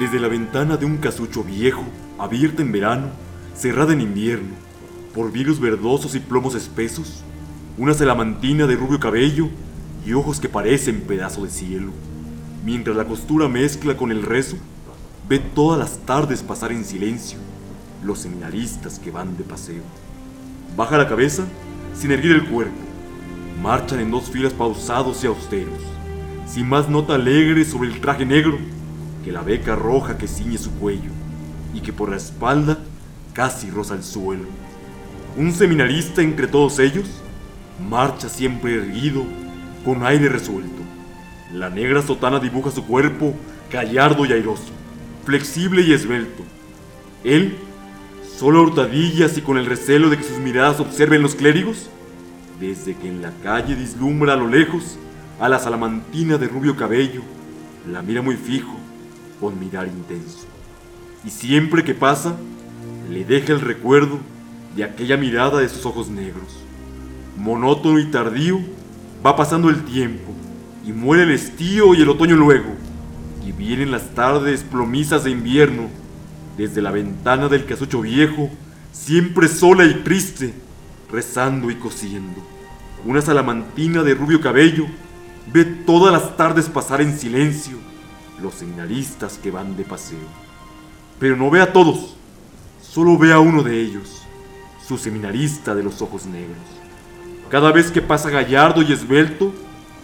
Desde la ventana de un casucho viejo, abierta en verano, cerrada en invierno, por virus verdosos y plomos espesos, una salamantina de rubio cabello y ojos que parecen pedazo de cielo. Mientras la costura mezcla con el rezo, ve todas las tardes pasar en silencio los seminaristas que van de paseo. Baja la cabeza sin erguir el cuerpo. Marchan en dos filas pausados y austeros, sin más nota alegre sobre el traje negro que la beca roja que ciñe su cuello y que por la espalda casi roza el suelo. Un seminarista entre todos ellos marcha siempre erguido, con aire resuelto. La negra sotana dibuja su cuerpo gallardo y airoso, flexible y esbelto. Él, solo hurtadillas y con el recelo de que sus miradas observen los clérigos, desde que en la calle vislumbra a lo lejos a la salamantina de rubio cabello, la mira muy fijo, con mirar intenso. Y siempre que pasa, le deja el recuerdo de aquella mirada de sus ojos negros. Monótono y tardío, va pasando el tiempo, y muere el estío y el otoño luego, y vienen las tardes plomizas de invierno, desde la ventana del casucho viejo, siempre sola y triste, rezando y cosiendo. Una salamantina de rubio cabello ve todas las tardes pasar en silencio los seminaristas que van de paseo. Pero no ve a todos, solo ve a uno de ellos, su seminarista de los ojos negros. Cada vez que pasa gallardo y esbelto,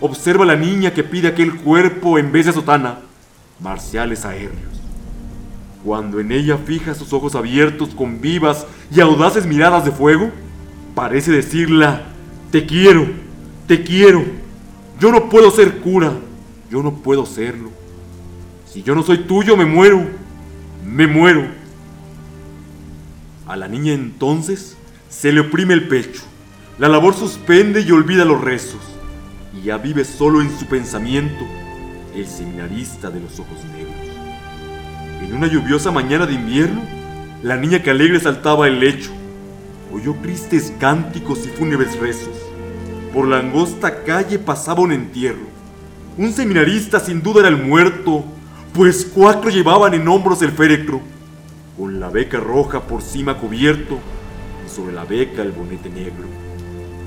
observa a la niña que pide aquel cuerpo en vez de sotana, marciales aéreos. Cuando en ella fija sus ojos abiertos con vivas y audaces miradas de fuego, parece decirla, te quiero, te quiero, yo no puedo ser cura, yo no puedo serlo. Si yo no soy tuyo, me muero, me muero. A la niña entonces se le oprime el pecho, la labor suspende y olvida los rezos, y ya vive solo en su pensamiento el seminarista de los ojos negros. En una lluviosa mañana de invierno, la niña que alegre saltaba el lecho, oyó tristes cánticos y fúnebres rezos. Por la angosta calle pasaba un entierro. Un seminarista sin duda era el muerto, pues cuatro llevaban en hombros el féretro, con la beca roja por cima cubierto y sobre la beca el bonete negro.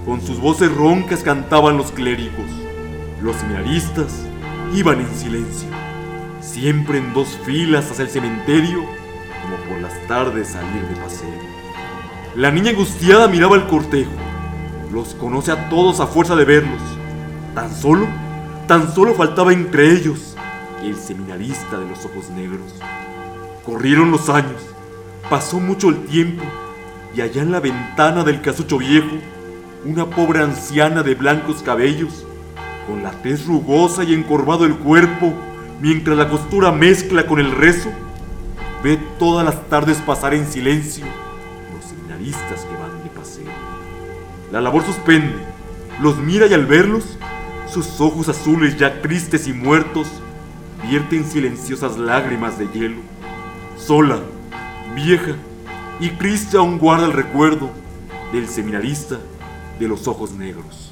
Con sus voces roncas cantaban los clérigos. Los seminaristas iban en silencio, siempre en dos filas hacia el cementerio, como por las tardes salir de paseo. La niña angustiada miraba el cortejo. Los conoce a todos a fuerza de verlos. Tan solo, tan solo faltaba entre ellos el seminarista de los ojos negros. Corrieron los años, pasó mucho el tiempo, y allá en la ventana del casucho viejo, una pobre anciana de blancos cabellos, con la tez rugosa y encorvado el cuerpo, mientras la costura mezcla con el rezo, ve todas las tardes pasar en silencio los seminaristas que van de paseo. La labor suspende, los mira y al verlos, sus ojos azules ya tristes y muertos, vierten silenciosas lágrimas de hielo. Sola, vieja y triste aún guarda el recuerdo del seminarista de los ojos negros.